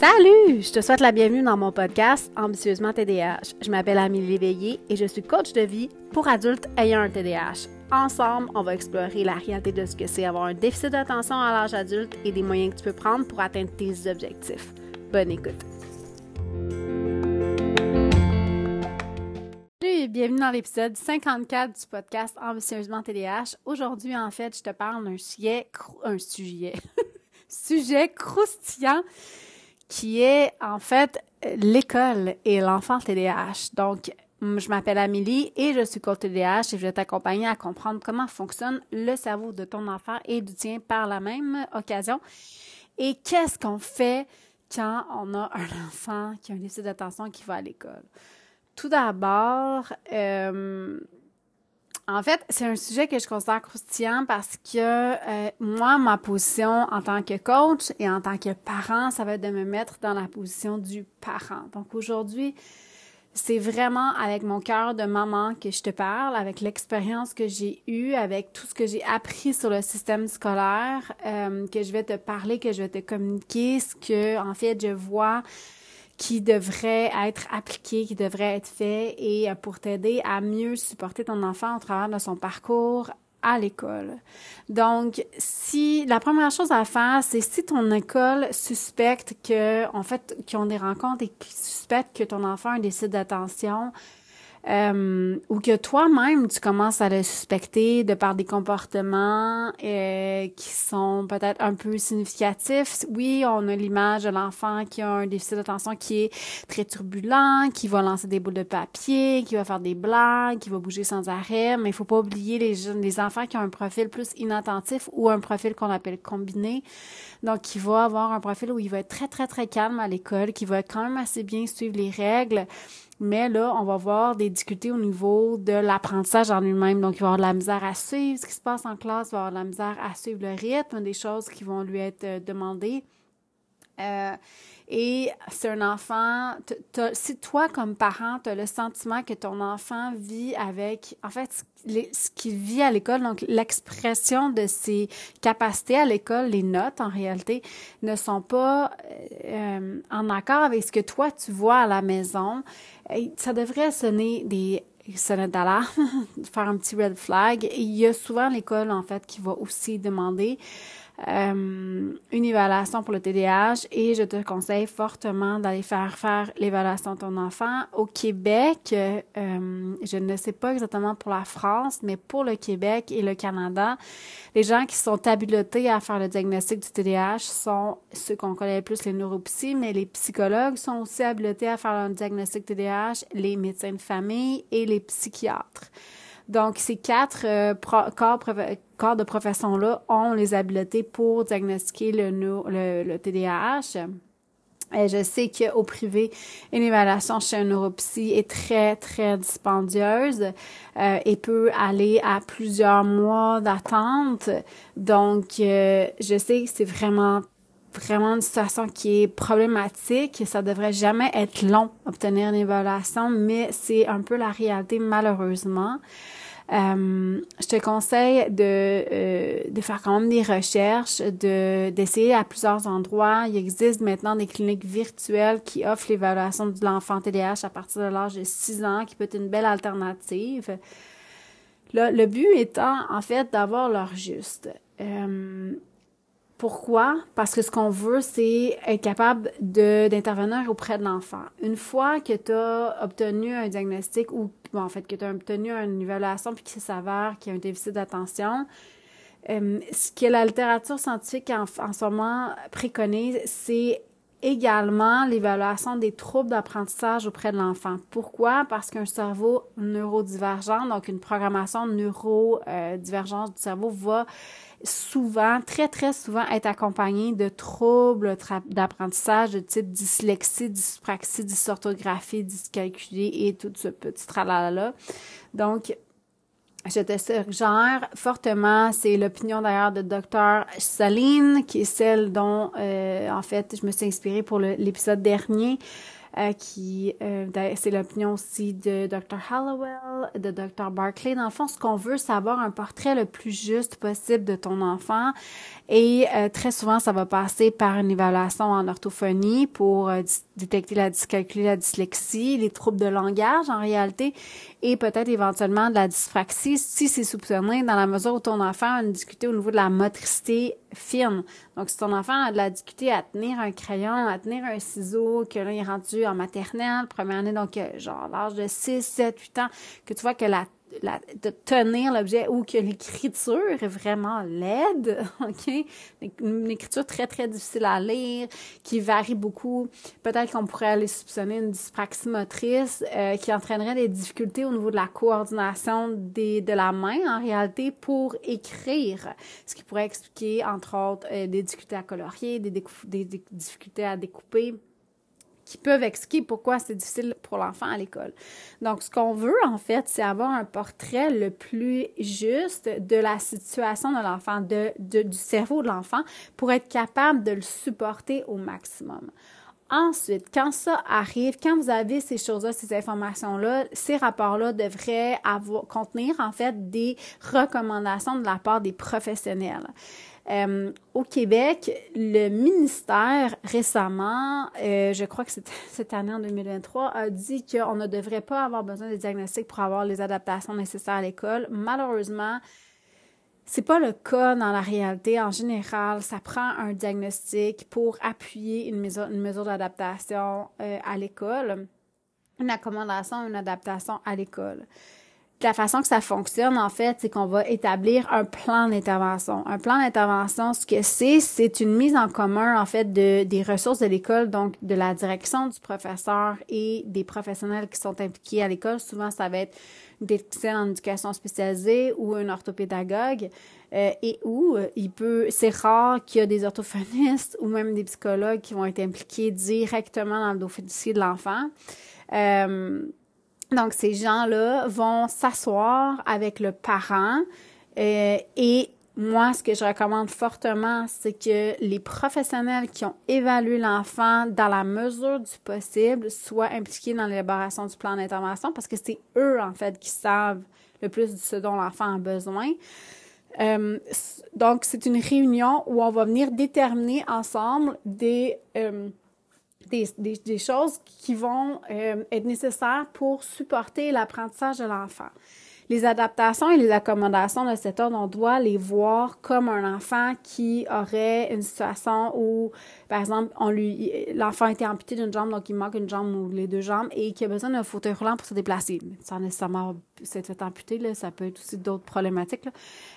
Salut! Je te souhaite la bienvenue dans mon podcast Ambitieusement TDAH. Je m'appelle Amélie Léveillé et je suis coach de vie pour adultes ayant un TDAH. Ensemble, on va explorer la réalité de ce que c'est avoir un déficit d'attention à l'âge adulte et des moyens que tu peux prendre pour atteindre tes objectifs. Bonne écoute! Salut bienvenue dans l'épisode 54 du podcast Ambitieusement TDAH. Aujourd'hui, en fait, je te parle d'un sujet, un sujet, sujet croustillant qui est en fait l'école et l'enfant TDAH. Donc, je m'appelle Amélie et je suis coach TDAH et je vais t'accompagner à comprendre comment fonctionne le cerveau de ton enfant et du tien par la même occasion. Et qu'est-ce qu'on fait quand on a un enfant qui a un déficit d'attention qui va à l'école? Tout d'abord, euh, en fait, c'est un sujet que je considère croustillant parce que euh, moi, ma position en tant que coach et en tant que parent, ça va être de me mettre dans la position du parent. Donc aujourd'hui, c'est vraiment avec mon cœur de maman que je te parle, avec l'expérience que j'ai eue, avec tout ce que j'ai appris sur le système scolaire, euh, que je vais te parler, que je vais te communiquer, ce que en fait je vois qui devrait être appliqué, qui devrait être fait et euh, pour t'aider à mieux supporter ton enfant au travers de son parcours à l'école. Donc, si la première chose à faire, c'est si ton école suspecte que, en fait, qu'ils ont des rencontres et qu'ils suspectent que ton enfant a un déficit d'attention, euh, ou que toi-même tu commences à le suspecter de par des comportements euh, qui sont peut-être un peu significatifs. Oui, on a l'image de l'enfant qui a un déficit d'attention qui est très turbulent, qui va lancer des boules de papier, qui va faire des blagues, qui va bouger sans arrêt, mais il faut pas oublier les jeunes, les enfants qui ont un profil plus inattentif ou un profil qu'on appelle combiné. Donc, qui va avoir un profil où il va être très, très, très calme à l'école, qui va quand même assez bien suivre les règles, mais là, on va voir des difficultés au niveau de l'apprentissage en lui-même. Donc, il va avoir de la misère à suivre ce qui se passe en classe, il va avoir la misère à suivre le rythme des choses qui vont lui être euh, demandées. Euh, et c'est un enfant, si toi, comme parent, tu as le sentiment que ton enfant vit avec, en fait, ce qu'il vit à l'école, donc l'expression de ses capacités à l'école, les notes en réalité, ne sont pas euh, en accord avec ce que toi, tu vois à la maison, ça devrait sonner des sonnettes d'alarme, faire un petit red flag. Il y a souvent l'école, en fait, qui va aussi demander euh, évaluation pour le TDAH et je te conseille fortement d'aller faire faire l'évaluation de ton enfant. Au Québec, euh, je ne sais pas exactement pour la France, mais pour le Québec et le Canada, les gens qui sont habilités à faire le diagnostic du TDAH sont ceux qu'on connaît le plus, les neuropsy, mais les psychologues sont aussi habilités à faire le diagnostic TDAH, les médecins de famille et les psychiatres. Donc, ces quatre euh, corps, de profession-là ont les habiletés pour diagnostiquer le, TDAH. Et je sais qu'au privé, une évaluation chez un neuropsy est très, très dispendieuse euh, et peut aller à plusieurs mois d'attente. Donc, euh, je sais que c'est vraiment vraiment une situation qui est problématique. Ça devrait jamais être long obtenir une évaluation, mais c'est un peu la réalité malheureusement. Euh, je te conseille de, euh, de faire quand même des recherches, de d'essayer à plusieurs endroits. Il existe maintenant des cliniques virtuelles qui offrent l'évaluation de l'enfant TDAH à partir de l'âge de 6 ans, qui peut être une belle alternative. Là, le but étant, en fait, d'avoir l'heure juste. Euh, pourquoi? Parce que ce qu'on veut, c'est être capable d'intervenir auprès de l'enfant. Une fois que tu as obtenu un diagnostic ou, bon, en fait, que tu as obtenu une évaluation puis qu'il s'avère qu'il y a un déficit d'attention, euh, ce que la littérature scientifique en, en ce moment préconise, c'est également l'évaluation des troubles d'apprentissage auprès de l'enfant. Pourquoi? Parce qu'un cerveau neurodivergent, donc une programmation neurodivergente du cerveau va souvent, très, très souvent être accompagné de troubles d'apprentissage de type dyslexie, dyspraxie, dysorthographie, dyscalculie et tout ce petit tralala. Donc, je te suggère fortement, c'est l'opinion d'ailleurs de Dr. Saline, qui est celle dont, euh, en fait, je me suis inspirée pour l'épisode dernier, euh, qui, euh, c'est l'opinion aussi de Dr. Hallowell, de Dr. Barclay. Dans le fond, ce qu'on veut, c'est avoir un portrait le plus juste possible de ton enfant. Et euh, très souvent, ça va passer par une évaluation en orthophonie pour détecter la dyscalculie, la dyslexie, les troubles de langage en réalité, et peut-être éventuellement de la dyspraxie si c'est soupçonné dans la mesure où ton enfant a une difficulté au niveau de la motricité Donc, si ton enfant a de la difficulté à tenir un crayon, à tenir un ciseau, que là, il est rendu en maternelle, première année, donc euh, genre l'âge de 6, 7, 8 ans, que tu vois que la de tenir l'objet ou que l'écriture est vraiment laide, OK? Une écriture très, très difficile à lire, qui varie beaucoup. Peut-être qu'on pourrait aller soupçonner une dyspraxie motrice euh, qui entraînerait des difficultés au niveau de la coordination des, de la main, en réalité, pour écrire. Ce qui pourrait expliquer, entre autres, euh, des difficultés à colorier, des, des difficultés à découper qui peuvent expliquer pourquoi c'est difficile pour l'enfant à l'école. Donc, ce qu'on veut, en fait, c'est avoir un portrait le plus juste de la situation de l'enfant, de, du cerveau de l'enfant, pour être capable de le supporter au maximum. Ensuite, quand ça arrive, quand vous avez ces choses-là, ces informations-là, ces rapports-là devraient contenir en fait des recommandations de la part des professionnels. Euh, au Québec, le ministère récemment, euh, je crois que cette année en 2023, a dit qu'on ne devrait pas avoir besoin de diagnostic pour avoir les adaptations nécessaires à l'école. Malheureusement, c'est pas le cas dans la réalité. En général, ça prend un diagnostic pour appuyer une mesure, une mesure d'adaptation euh, à l'école, une accommodation, une adaptation à l'école la façon que ça fonctionne, en fait, c'est qu'on va établir un plan d'intervention. Un plan d'intervention, ce que c'est, c'est une mise en commun, en fait, de, des ressources de l'école, donc de la direction du professeur et des professionnels qui sont impliqués à l'école. Souvent, ça va être technicienne en éducation spécialisée ou un orthopédagogue. Euh, et où euh, il peut, c'est rare qu'il y a des orthophonistes ou même des psychologues qui vont être impliqués directement dans le dossier de l'enfant. Euh, donc, ces gens-là vont s'asseoir avec le parent euh, et moi, ce que je recommande fortement, c'est que les professionnels qui ont évalué l'enfant dans la mesure du possible soient impliqués dans l'élaboration du plan d'intervention parce que c'est eux, en fait, qui savent le plus de ce dont l'enfant a besoin. Euh, donc, c'est une réunion où on va venir déterminer ensemble des, euh, des, des, choses qui vont euh, être nécessaires pour supporter l'apprentissage de l'enfant. Les adaptations et les accommodations de cet ordre, on doit les voir comme un enfant qui aurait une situation où, par exemple, l'enfant a été amputé d'une jambe, donc il manque une jambe ou les deux jambes, et qui a besoin d'un fauteuil roulant pour se déplacer. Sans nécessairement s'être fait là, ça peut être aussi d'autres problématiques. Là.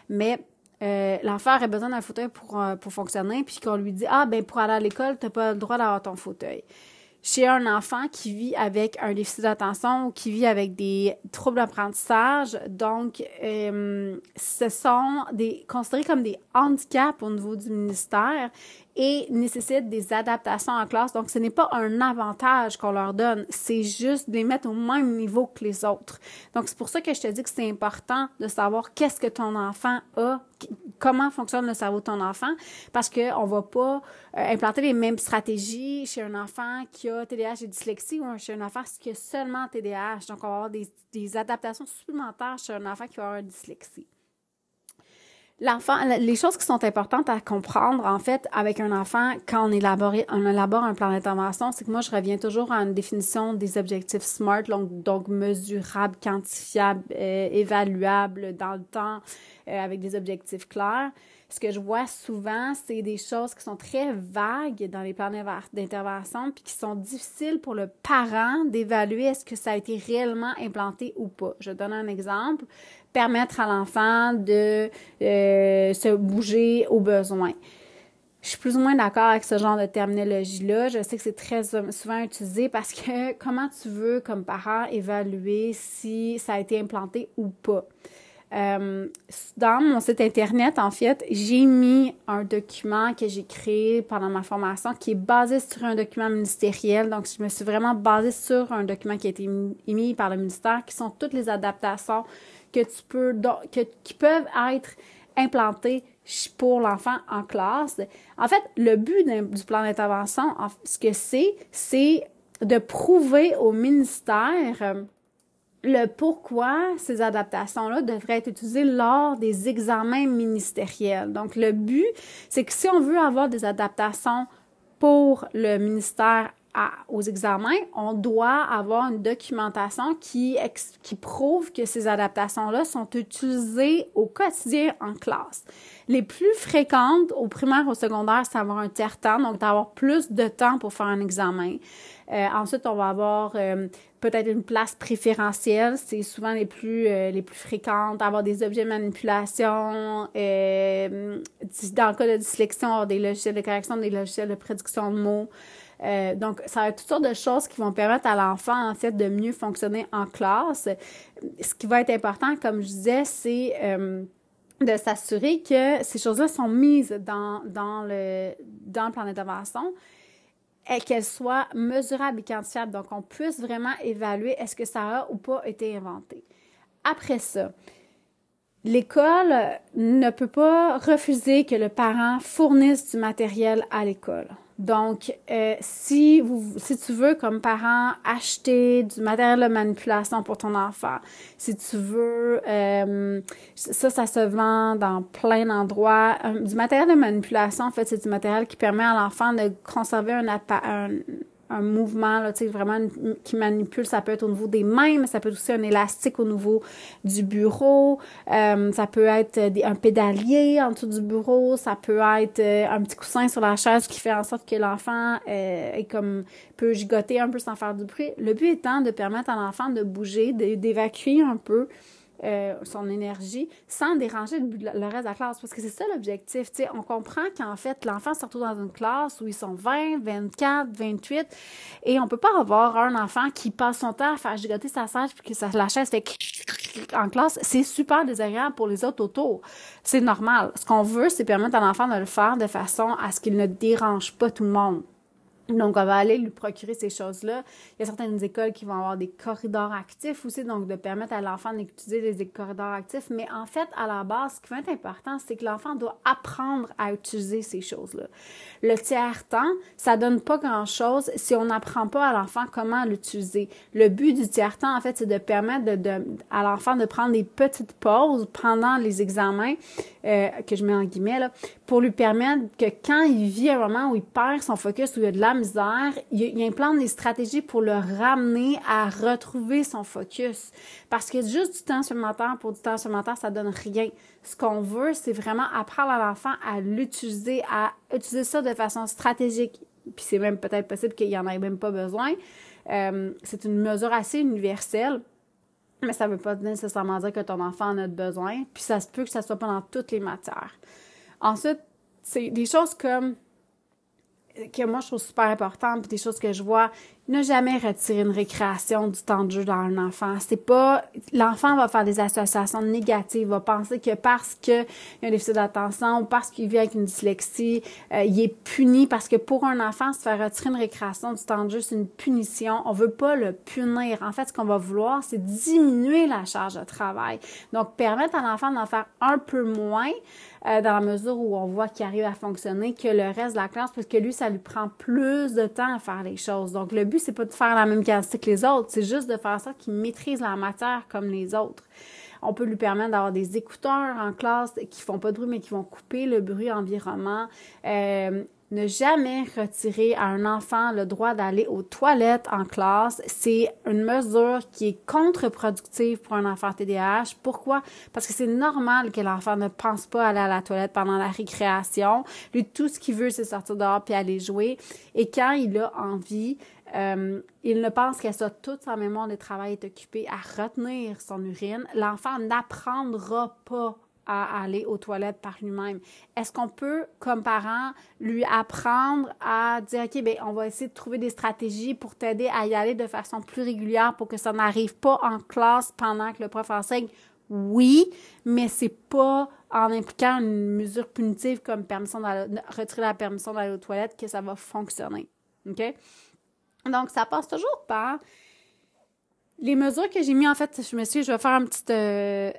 Mais euh, l'enfant besoin d'un fauteuil pour, euh, pour fonctionner, puis qu'on lui dit Ah, ben pour aller à l'école, tu n'as pas le droit d'avoir ton fauteuil. Chez un enfant qui vit avec un déficit d'attention ou qui vit avec des troubles d'apprentissage, donc euh, ce sont des considérés comme des handicaps au niveau du ministère et nécessitent des adaptations en classe. Donc, ce n'est pas un avantage qu'on leur donne, c'est juste de les mettre au même niveau que les autres. Donc, c'est pour ça que je te dis que c'est important de savoir qu'est-ce que ton enfant a, comment fonctionne le cerveau de ton enfant, parce qu'on ne va pas euh, implanter les mêmes stratégies chez un enfant qui a TDAH et dyslexie ou chez un enfant qui a seulement TDAH. Donc, on va avoir des, des adaptations supplémentaires chez un enfant qui avoir une dyslexie l'enfant, les choses qui sont importantes à comprendre, en fait, avec un enfant, quand on élabore, on élabore un plan d'intervention, c'est que moi, je reviens toujours à une définition des objectifs SMART, donc, donc mesurables, quantifiables, euh, évaluables dans le temps, euh, avec des objectifs clairs. Ce que je vois souvent, c'est des choses qui sont très vagues dans les plans d'intervention, puis qui sont difficiles pour le parent d'évaluer est-ce que ça a été réellement implanté ou pas. Je donne un exemple permettre à l'enfant de euh, se bouger au besoin. Je suis plus ou moins d'accord avec ce genre de terminologie-là. Je sais que c'est très souvent utilisé parce que comment tu veux, comme parent, évaluer si ça a été implanté ou pas? Euh, dans mon site internet, en fait, j'ai mis un document que j'ai créé pendant ma formation qui est basé sur un document ministériel. Donc, je me suis vraiment basée sur un document qui a été émis par le ministère, qui sont toutes les adaptations que tu peux, que, qui peuvent être implantés pour l'enfant en classe. En fait, le but du plan d'intervention, ce que c'est, c'est de prouver au ministère le pourquoi ces adaptations-là devraient être utilisées lors des examens ministériels. Donc, le but, c'est que si on veut avoir des adaptations pour le ministère aux examens, on doit avoir une documentation qui, qui prouve que ces adaptations-là sont utilisées au quotidien en classe. Les plus fréquentes au primaire, au secondaire, c'est avoir un tiers-temps, donc d'avoir plus de temps pour faire un examen. Euh, ensuite, on va avoir euh, peut-être une place préférentielle, c'est souvent les plus euh, les plus fréquentes, avoir des objets de manipulation, euh, dans le cas de dyslexie, avoir des logiciels de correction, des logiciels de prédiction de mots. Euh, donc, ça va être toutes sortes de choses qui vont permettre à l'enfant, en de mieux fonctionner en classe. Ce qui va être important, comme je disais, c'est de s'assurer que ces choses-là sont mises dans, le, dans le plan d'intervention et qu'elle soit mesurable et quantifiable. Donc, on puisse vraiment évaluer est-ce que ça a ou pas été inventé. Après ça, l'école ne peut pas refuser que le parent fournisse du matériel à l'école. Donc, euh, si, vous, si tu veux, comme parent, acheter du matériel de manipulation pour ton enfant, si tu veux, euh, ça, ça se vend dans plein d'endroits. Euh, du matériel de manipulation, en fait, c'est du matériel qui permet à l'enfant de conserver un, un, un mouvement, là, vraiment qui manipule. Ça peut être au niveau des mains, mais ça peut être aussi un élastique au niveau du bureau. Euh, ça peut être un pédalier en dessous du bureau. Ça peut être euh, un petit coussin sur la chaise qui fait en sorte que l'enfant euh, est comme peut gigoter un peu sans faire du bruit. Le but étant de permettre à l'enfant de bouger, d'évacuer un peu euh, son énergie sans déranger le, reste de la classe. Parce que c'est ça l'objectif. On comprend qu'en fait, l'enfant se retrouve dans une classe où ils sont 20, 24, 28 et on peut pas avoir un enfant qui passe son temps à faire gigoter sa chaise puis que sa, la chaise fait en classe. C'est super désagréable pour les autres autour. C'est normal. Ce qu'on veut, c'est permettre à l'enfant de le faire de façon à ce qu'il ne dérange pas tout le monde. Donc, on va aller lui procurer ces choses-là. Il y a certaines écoles qui vont avoir des corridors actifs aussi, donc de permettre à l'enfant d'utiliser des corridors actifs. Mais en fait, à la base, ce qui va être important, c'est que l'enfant doit apprendre à utiliser ces choses-là. Le tiers-temps, ça donne pas grand-chose si on n'apprend pas à l'enfant comment l'utiliser. Le but du tiers-temps, en fait, c'est de permettre à l'enfant de prendre des petites pauses pendant les examens, euh, que je mets en guillemets, là, pour lui permettre que quand il vit un moment où il perd son focus, où il y a de la misère, il, il implante des stratégies pour le ramener à retrouver son focus. Parce que juste du temps supplémentaire pour du temps supplémentaire, ça donne rien. Ce qu'on veut, c'est vraiment apprendre à l'enfant à l'utiliser, à utiliser ça de façon stratégique. Puis c'est même peut-être possible qu'il n'y en ait même pas besoin. Euh, c'est une mesure assez universelle. Mais ça ne veut pas nécessairement dire que ton enfant en a besoin. Puis ça se peut que ça soit pas dans toutes les matières. Ensuite, c'est des choses comme que moi je trouve super importantes, puis des choses que je vois, ne jamais retirer une récréation du temps de jeu dans un enfant. C'est pas l'enfant va faire des associations négatives, va penser que parce qu'il y a un déficit d'attention ou parce qu'il vit avec une dyslexie, euh, il est puni parce que pour un enfant se faire retirer une récréation du temps de jeu, c'est une punition. On veut pas le punir. En fait, ce qu'on va vouloir, c'est diminuer la charge de travail. Donc permettre à l'enfant d'en faire un peu moins euh, dans la mesure où on voit qu'il arrive à fonctionner que le reste de la classe parce que lui ça lui prend plus de temps à faire les choses. Donc le c'est pas de faire la même quantité que les autres, c'est juste de faire ça qu'il maîtrise la matière comme les autres. On peut lui permettre d'avoir des écouteurs en classe qui font pas de bruit, mais qui vont couper le bruit environnement. Euh, ne jamais retirer à un enfant le droit d'aller aux toilettes en classe, c'est une mesure qui est contre-productive pour un enfant TDAH. Pourquoi? Parce que c'est normal que l'enfant ne pense pas aller à la toilette pendant la récréation. Lui, tout ce qu'il veut, c'est sortir dehors puis aller jouer. Et quand il a envie, euh, il ne pense qu'à ça, toute sa mémoire de travail est occupée à retenir son urine. L'enfant n'apprendra pas à aller aux toilettes par lui-même. Est-ce qu'on peut, comme parent, lui apprendre à dire, OK, ben, on va essayer de trouver des stratégies pour t'aider à y aller de façon plus régulière pour que ça n'arrive pas en classe pendant que le prof enseigne? Oui, mais c'est pas en impliquant une mesure punitive comme permission retirer la permission d'aller aux toilettes que ça va fonctionner. OK? Donc, ça passe toujours par les mesures que j'ai mis, en fait, je me suis je vais faire un petit, euh,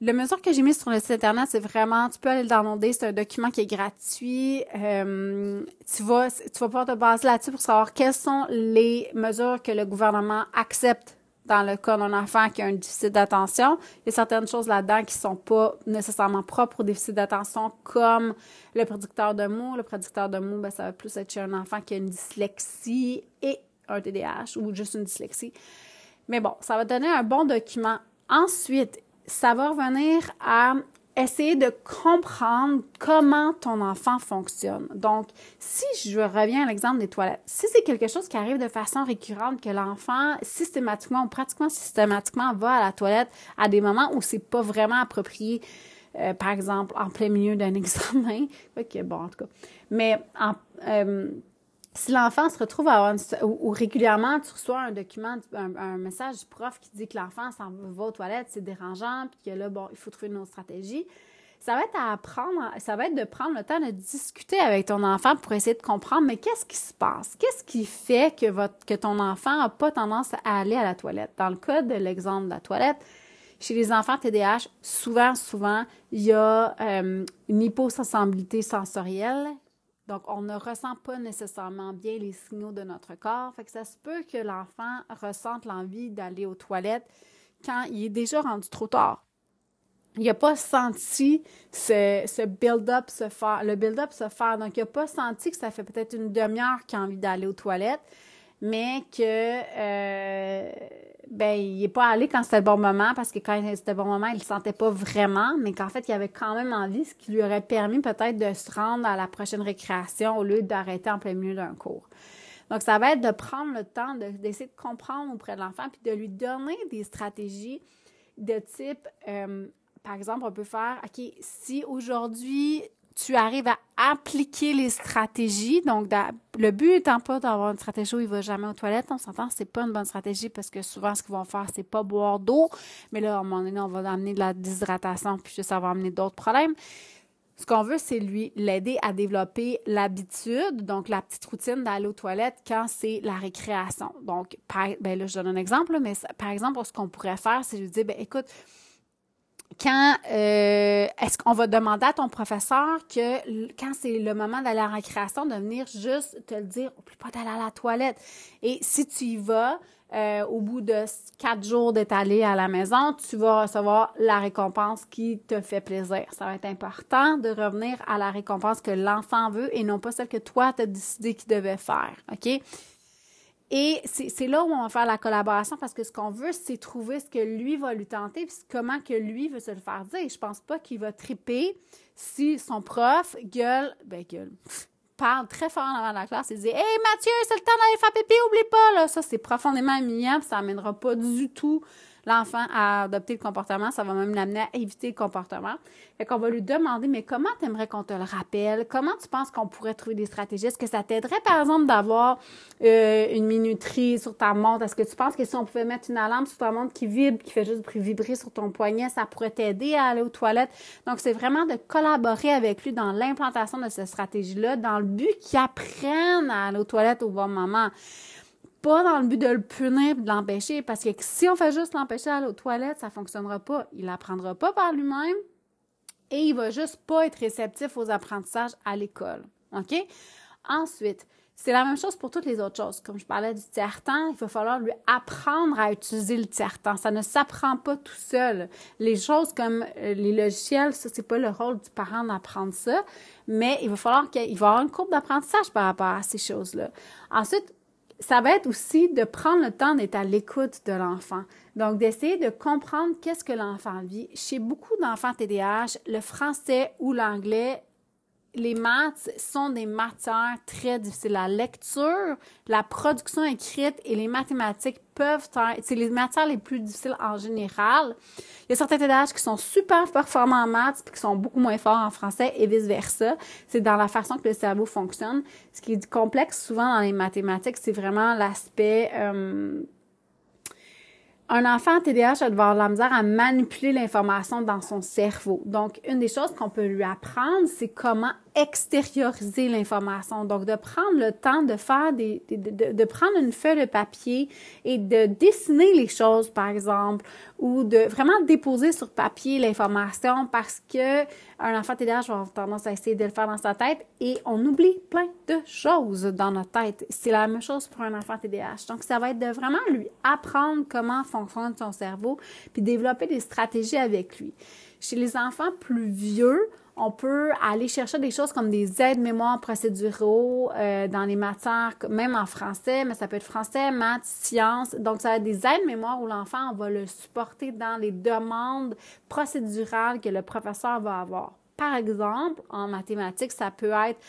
le mesure que j'ai mis sur le site internet, c'est vraiment, tu peux aller le downloader, c'est un document qui est gratuit. Euh, tu vas, tu vas pouvoir te baser là-dessus pour savoir quelles sont les mesures que le gouvernement accepte dans le cas d'un enfant qui a un déficit d'attention. Il y a certaines choses là-dedans qui sont pas nécessairement propres au déficit d'attention, comme le prédicteur de mots. Le prédicteur de mots, ben, ça va plus être chez un enfant qui a une dyslexie et un TDAH ou juste une dyslexie. Mais bon, ça va donner un bon document. Ensuite, ça va revenir à essayer de comprendre comment ton enfant fonctionne. Donc, si je reviens à l'exemple des toilettes, si c'est quelque chose qui arrive de façon récurrente, que l'enfant systématiquement ou pratiquement systématiquement va à la toilette à des moments où c'est pas vraiment approprié, euh, par exemple en plein milieu d'un examen, ok, bon en tout cas, mais euh, si l'enfant se retrouve à avoir ou, régulièrement tu reçois un document, un, message du prof qui dit que l'enfant s'en va aux toilettes, c'est dérangeant, puis que là, bon, il faut trouver une autre stratégie, ça va être à apprendre, ça va être de prendre le temps de discuter avec ton enfant pour essayer de comprendre, mais qu'est-ce qui se passe? Qu'est-ce qui fait que ton enfant n'a pas tendance à aller à la toilette? Dans le cas de l'exemple de la toilette, chez les enfants TDAH, souvent, souvent, il y a euh, une hyposensibilité sensorielle donc, on ne ressent pas nécessairement bien les signaux de notre corps. Fait que ça se peut que l'enfant ressente l'envie d'aller aux toilettes quand il est déjà rendu trop tard. Il n'a pas senti ce, build-up se faire, le build-up se faire. Donc, il n'a pas senti que ça fait peut-être une demi-heure qu'il a envie d'aller aux toilettes, mais que euh, ben il n'est pas allé quand c'était le bon moment parce que quand c'était le bon moment, il le sentait pas vraiment, mais qu'en fait, il avait quand même envie, ce qui lui aurait permis peut-être de se rendre à la prochaine récréation au lieu d'arrêter en plein milieu d'un cours. Donc, ça va être de prendre le temps d'essayer de, comprendre auprès de l'enfant puis de lui donner des stratégies de type, euh, par exemple, on peut faire, OK, si aujourd'hui tu arrives à appliquer les stratégies. Donc, le but étant pas d'avoir une stratégie où il va jamais aux toilettes, on s'entend, c'est pas une bonne stratégie parce que souvent, ce qu'ils vont faire, c'est pas boire d'eau. Mais là, à un moment donné, on va amener de la déshydratation, puis ça va amener d'autres problèmes. Ce qu'on veut, c'est lui l'aider à développer l'habitude, donc la petite routine d'aller aux toilettes quand c'est la récréation. Donc, ben là, je donne un exemple, mais par exemple, ce qu'on pourrait faire, c'est lui dire, ben écoute, quand euh, est-ce qu'on va demander à ton professeur que quand c'est le moment d'aller la récréation, de venir juste te le dire, oublie pas d'aller à la toilette. Et si tu y vas, euh, au bout de quatre jours d'être allé à la maison, tu vas recevoir la récompense qui te fait plaisir. Ça va être important de revenir à la récompense que l'enfant veut et non pas celle que toi, tu as décidé qu'il devait faire. OK? Et c'est là où on va faire la collaboration parce que ce qu'on veut, c'est trouver ce que lui va lui tenter puis comment que lui veut se le faire dire. Je pense pas qu'il va triper si son prof gueule, ben gueule, parle très fort avant la classe et dit Hey Mathieu, c'est le temps d'aller faire pipi, oublie pas, là. Ça, c'est profondément humiliant ça n'amènera pas du tout l'enfant à adopter le comportement, ça va même l'amener à éviter le comportement. Fait qu'on va lui demander, mais comment t'aimerais qu'on te le rappelle? Comment tu penses qu'on pourrait trouver des stratégies? Est-ce que ça t'aiderait, par exemple, d'avoir euh, une minuterie sur ta montre? Est-ce que tu penses que si on pouvait mettre une alarme sur ta montre qui vibre, qui fait juste vibrer sur ton poignet, ça pourrait t'aider à aller aux toilettes? Donc, c'est vraiment de collaborer avec lui dans l'implantation de cette stratégie-là, dans le but qu'il apprenne à aller aux toilettes au bon moment pas dans le but de le punir de l'empêcher, parce que si on fait juste l'empêcher d'aller aux toilettes, ça fonctionnera pas. Il n'apprendra pas par lui-même et il va juste pas être réceptif aux apprentissages à l'école. OK? Ensuite, c'est la même chose pour toutes les autres choses. Comme je parlais du tiers-temps, il va falloir lui apprendre à utiliser le tiers-temps. Ça ne s'apprend pas tout seul. Les choses comme euh, les logiciels, ça, c'est pas le rôle du parent d'apprendre ça, mais il va falloir qu'il va avoir une courbe d'apprentissage par rapport à ces choses-là. Ensuite, ça va être aussi de prendre le temps d'être à l'écoute de l'enfant. Donc, d'essayer de comprendre qu'est-ce que l'enfant vit. Chez beaucoup d'enfants TDAH, le français ou l'anglais les maths sont des matières très difficiles. La lecture, la production écrite et les mathématiques peuvent être, c'est les matières les plus difficiles en général. Il y a certains TDAH qui sont super performants en maths puis qui sont beaucoup moins forts en français et vice versa. C'est dans la façon que le cerveau fonctionne. Ce qui est complexe souvent dans les mathématiques, c'est vraiment l'aspect euh, un enfant TDAH va avoir de la misère à manipuler l'information dans son cerveau. Donc, une des choses qu'on peut lui apprendre, c'est comment extérioriser l'information. Donc, de prendre le temps de faire des, de, prendre une feuille de papier et de dessiner les choses, par exemple, ou de vraiment déposer sur papier l'information parce que un enfant TDAH va avoir tendance à essayer de le faire dans sa tête et on oublie plein de choses dans notre tête. C'est la même chose pour un enfant TDAH. Donc, ça va être de vraiment lui apprendre comment fonctionne son cerveau puis développer des stratégies avec lui. Chez les enfants plus vieux, on peut aller chercher des choses comme des aides-mémoires procéduraux euh, dans les matières, même en français, mais ça peut être français, maths, sciences. Donc, ça va être des aides-mémoires où l'enfant, va le supporter dans les demandes procédurales que le professeur va avoir. Par exemple, en mathématiques, ça peut être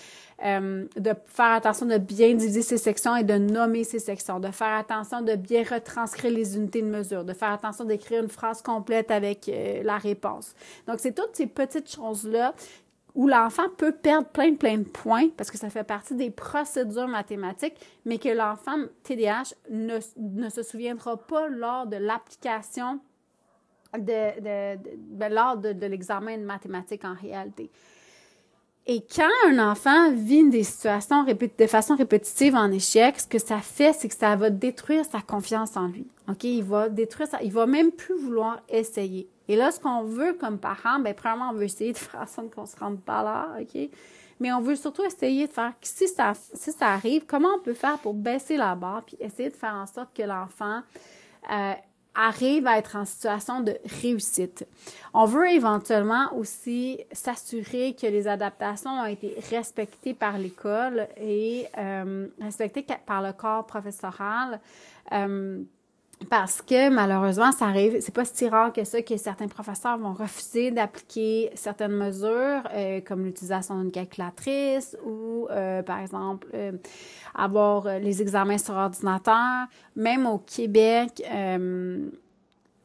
euh, de faire attention de bien diviser ses sections et de nommer ses sections, de faire attention de bien retranscrire les unités de mesure, de faire attention d'écrire une phrase complète avec euh, la réponse. Donc, c'est toutes ces petites choses-là où l'enfant peut perdre plein, plein de points parce que ça fait partie des procédures mathématiques, mais que l'enfant TDAH ne, ne se souviendra pas lors de l'application de, de, ben, lors de, de l'examen de mathématiques en réalité. Et quand un enfant vit des situations de façon répétitive en échec, ce que ça fait, c'est que ça va détruire sa confiance en lui. OK? Il va détruire ça. Il va même plus vouloir essayer. Et là, ce qu'on veut comme parent, ben, premièrement, on veut essayer de faire en sorte qu'on se rende pas là. OK? Mais on veut surtout essayer de faire, si ça, si ça arrive, comment on peut faire pour baisser la barre puis essayer de faire en sorte que l'enfant euh, arrive à être en situation de réussite. On veut éventuellement aussi s'assurer que les adaptations ont été respectées par l'école et euh, respectées par le corps professoral. Euh, parce que malheureusement, ça arrive, c'est pas si rare que ça que certains professeurs vont refuser d'appliquer certaines mesures, euh, comme l'utilisation d'une calculatrice ou, euh, par exemple, euh, avoir les examens sur ordinateur. Même au Québec,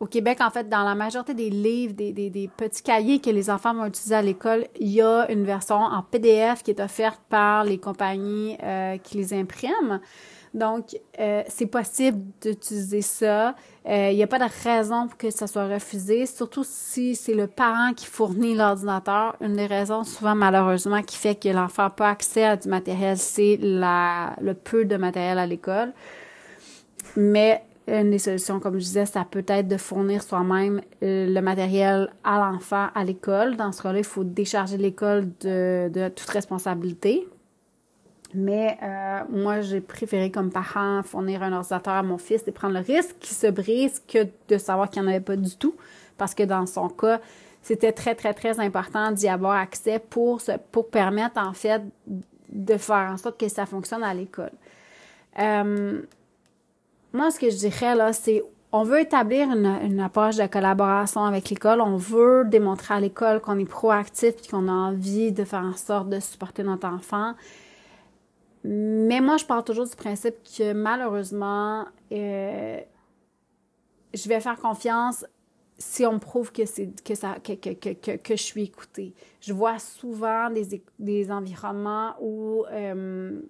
au Québec, en fait, dans la majorité des livres, des, petits cahiers que les enfants vont utiliser à l'école, il y a une version en PDF qui est offerte par les compagnies qui les impriment. Donc, euh, c'est possible d'utiliser ça. Il euh, n'y a pas de raison pour que ça soit refusé, surtout si c'est le parent qui fournit l'ordinateur. Une des raisons, souvent, malheureusement, qui fait que l'enfant n'a pas accès à du matériel, c'est le peu de matériel à l'école. Mais une des solutions, comme je disais, ça peut être de fournir soi-même euh, le matériel à l'enfant à l'école. Dans ce cas-là, il faut décharger l'école de, de toute responsabilité mais euh, moi, j'ai préféré comme parent fournir un ordinateur à mon fils et prendre le risque qu'il se brise que de savoir qu'il n'y en avait pas du tout. Parce que dans son cas, c'était très, très, très important d'y avoir accès pour, pour permettre, en fait, de faire en sorte que ça fonctionne à l'école. Euh, moi, ce que je dirais, là, c'est on veut établir une, une approche de collaboration avec l'école. On veut démontrer à l'école qu'on est proactif et qu'on a envie de faire en sorte de supporter notre enfant. Mais moi, je pars toujours du principe que malheureusement, euh, je vais faire confiance si on me prouve que que ça que, que, que, je suis écoutée. Je vois souvent des, des environnements où euh,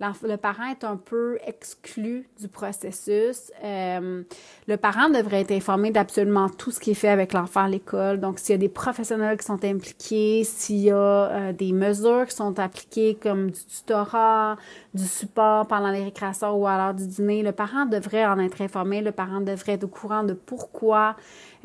le parent est un peu exclu du processus. Euh, le parent devrait être informé d'absolument tout ce qui est fait avec l'enfant à l'école. Donc, s'il y a des professionnels qui sont impliqués, s'il y a euh, des mesures qui sont appliquées comme du tutorat, du support pendant les récréations ou à l'heure du dîner, le parent devrait en être informé. Le parent devrait être au courant de pourquoi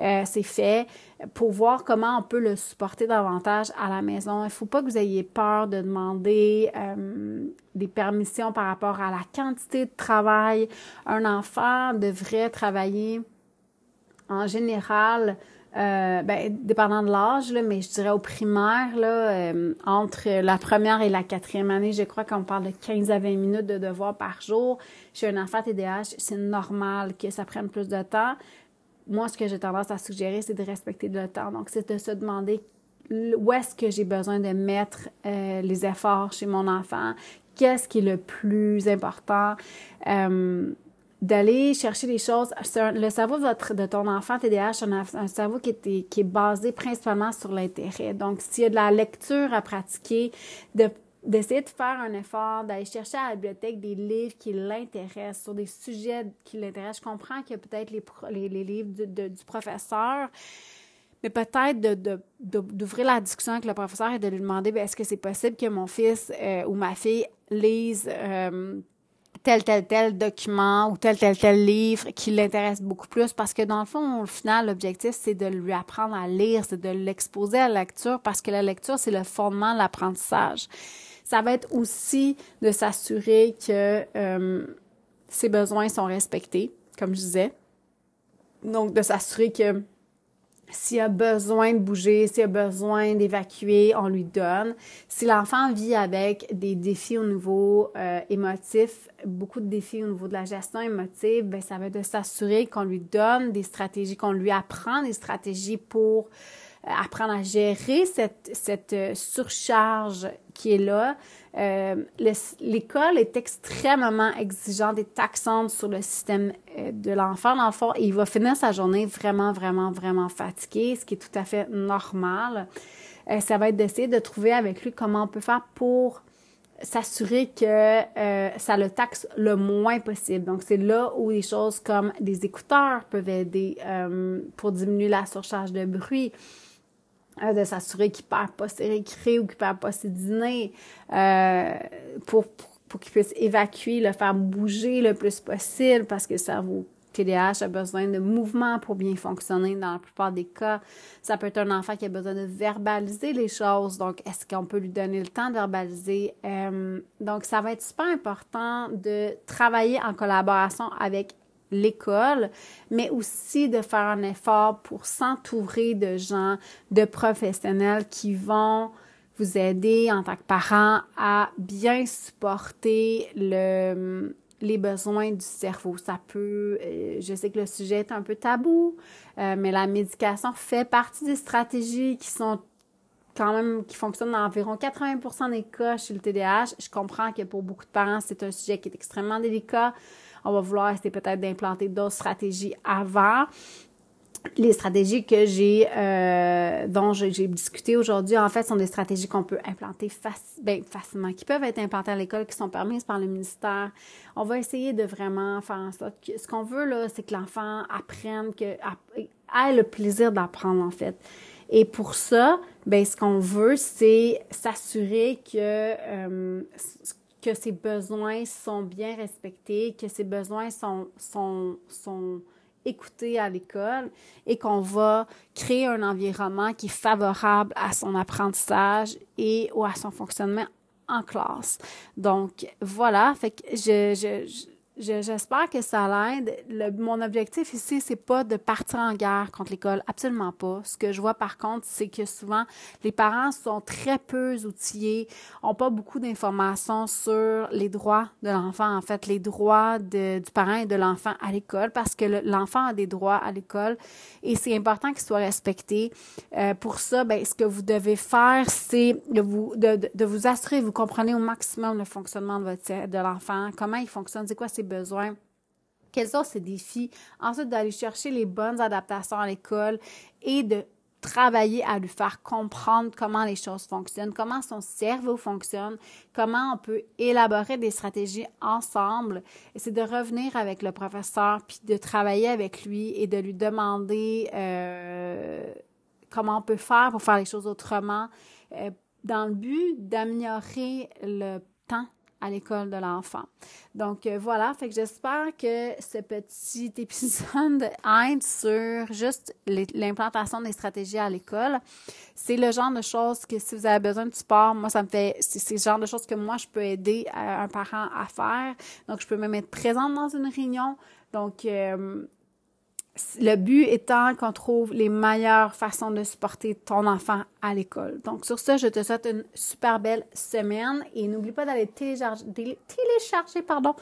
euh, c'est fait pour voir comment on peut le supporter davantage à la maison. Il ne faut pas que vous ayez peur de demander euh, des permissions par rapport à la quantité de travail. Un enfant devrait travailler en général euh, ben, dépendant de l'âge, mais je dirais au primaire, euh, entre la première et la quatrième année, je crois qu'on parle de 15 à 20 minutes de devoirs par jour. Chez un enfant TDAH, c'est normal que ça prenne plus de temps moi, ce que j'ai tendance à suggérer, c'est de respecter le temps. Donc, c'est de se demander où est-ce que j'ai besoin de mettre euh, les efforts chez mon enfant, qu'est-ce qui est le plus important? Euh, d'aller chercher les choses. le cerveau de, ton enfant TDAH, c'est un, un, cerveau qui est, qui est basé principalement sur l'intérêt. Donc, s'il y a de la lecture à pratiquer, de d'essayer de faire un effort, d'aller chercher à la bibliothèque des livres qui l'intéressent, sur des sujets qui l'intéressent. Je comprends qu'il y a peut-être les, les, livres du professeur, mais peut-être d'ouvrir la discussion avec le professeur et de lui demander ben, est-ce que c'est possible que mon fils euh, ou ma fille lise euh, tel, tel, tel document ou tel, tel, tel livre qui l'intéresse beaucoup plus? Parce que dans le fond, au final, l'objectif, c'est de lui apprendre à lire, c'est de l'exposer à la lecture parce que la lecture, c'est le fondement de l'apprentissage. Ça va être aussi de s'assurer que euh, ses besoins sont respectés, comme je disais. Donc, de s'assurer que s'il a besoin de bouger, s'il a besoin d'évacuer, on lui donne. Si l'enfant vit avec des défis au niveau euh, émotif, beaucoup de défis au niveau de la gestion émotive, ben ça va être de s'assurer qu'on lui donne des stratégies, qu'on lui apprend des stratégies pour apprendre à gérer cette, cette euh, surcharge qui est là, euh, l'école est extrêmement exigeante et taxante sur le système euh, de l'enfant. Dans le fond, il va finir sa journée vraiment, vraiment, vraiment fatigué, ce qui est tout à fait normal. Euh, ça va être d'essayer de trouver avec lui comment on peut faire pour s'assurer que ça le taxe le moins possible. Donc, c'est là où des choses comme des écouteurs peuvent aider pour diminuer la surcharge de bruit. Euh, de s'assurer qu'il ne perd pas ses récrés ou qu'il ne perd pas ses dîners, euh, pour, pour, qu'il puisse évacuer, le faire bouger le plus possible parce que le cerveau TDAH a besoin de mouvement pour bien fonctionner dans la plupart des cas. Ça peut être un enfant qui a besoin de verbaliser les choses. Donc, est-ce qu'on peut lui donner le temps de verbaliser? Euh, donc, ça va être super important de travailler en collaboration avec l'école, mais aussi de faire un effort pour s'entourer de gens, de professionnels qui vont vous aider en tant que parent à bien supporter le, les besoins du cerveau. Ça peut, euh, je sais que le sujet est un peu tabou, euh, mais la médication fait partie des stratégies qui sont quand même, qui fonctionnent dans environ 80 des cas chez le TDAH. Je comprends que pour beaucoup de parents, c'est un sujet qui est extrêmement délicat on va vouloir essayer peut-être d'implanter d'autres stratégies avant. Les stratégies que j'ai, euh, dont j'ai discuté aujourd'hui, en fait, sont des stratégies qu'on peut implanter ben, facilement, qui peuvent être implantées à l'école, qui sont permises par le ministère. On va essayer de vraiment faire en sorte que ce qu'on veut là, c'est que l'enfant apprenne, que ait le plaisir d'apprendre en fait. Et pour ça, ben ce qu'on veut, c'est s'assurer que euh, que ses besoins sont bien respectés, que ses besoins sont, sont, sont écoutés à l'école et qu'on va créer un environnement qui est favorable à son apprentissage et ou à son fonctionnement en classe. Donc, voilà, fait que je, je J'espère que ça l'aide. Mon objectif ici, c'est pas de partir en guerre contre l'école, absolument pas. Ce que je vois par contre, c'est que souvent les parents sont très peu outillés, ont pas beaucoup d'informations sur les droits de l'enfant, en fait, les droits du parent et de l'enfant à l'école, parce que l'enfant a des droits à l'école et c'est important qu'ils soient respectés. Euh, pour ça, ben, ce que vous devez faire, c'est de vous de, de, vous assurer, vous comprenez au maximum le fonctionnement de de l'enfant, comment il fonctionne, c'est quoi ses besoins, quels sont ses défis? Ensuite, d'aller chercher les bonnes adaptations à l'école et de travailler à lui faire comprendre comment les choses fonctionnent, comment son cerveau fonctionne, comment on peut élaborer des stratégies ensemble. Et c'est de revenir avec le professeur, puis de travailler avec lui et de lui demander euh, comment on peut faire pour faire les choses autrement, euh, dans le but d'améliorer le temps à l'école de l'enfant. Donc euh, voilà, fait que j'espère que ce petit épisode aide sur juste l'implantation des stratégies à l'école. C'est le genre de choses que si vous avez besoin de support, moi ça me fait c'est le genre de choses que moi je peux aider un parent à faire. Donc je peux me mettre présente dans une réunion. Donc euh, le but étant qu'on trouve les meilleures façons de supporter ton enfant à l'école. Donc, sur ce, je te souhaite une super belle semaine et n'oublie pas d'aller télécharger, pardon,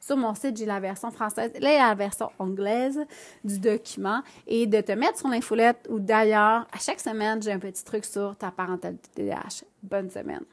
sur mon site, j'ai la version française et la version anglaise du document et de te mettre sur l'infolette ou d'ailleurs, à chaque semaine, j'ai un petit truc sur ta parentalité TDAH. Bonne semaine.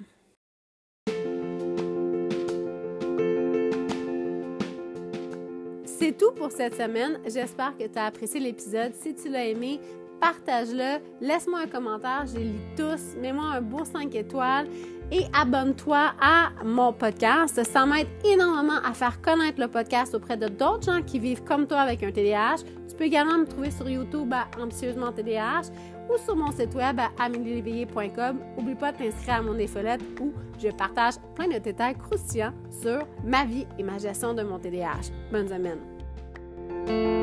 C'est tout pour cette semaine. J'espère que tu as apprécié l'épisode. Si tu l'as aimé, partage-le, laisse-moi un commentaire, je les lis tous, mets-moi un beau 5 étoiles et abonne-toi à mon podcast. Ça m'aide énormément à faire connaître le podcast auprès de d'autres gens qui vivent comme toi avec un TDAH. Tu peux également me trouver sur YouTube à Ambitieusement TDAH ou sur mon site web à amelieléveillé.com. N'oublie pas de t'inscrire à mon infolette où je partage plein de détails croustillants sur ma vie et ma gestion de mon TDAH. Bonne semaine! Thank you.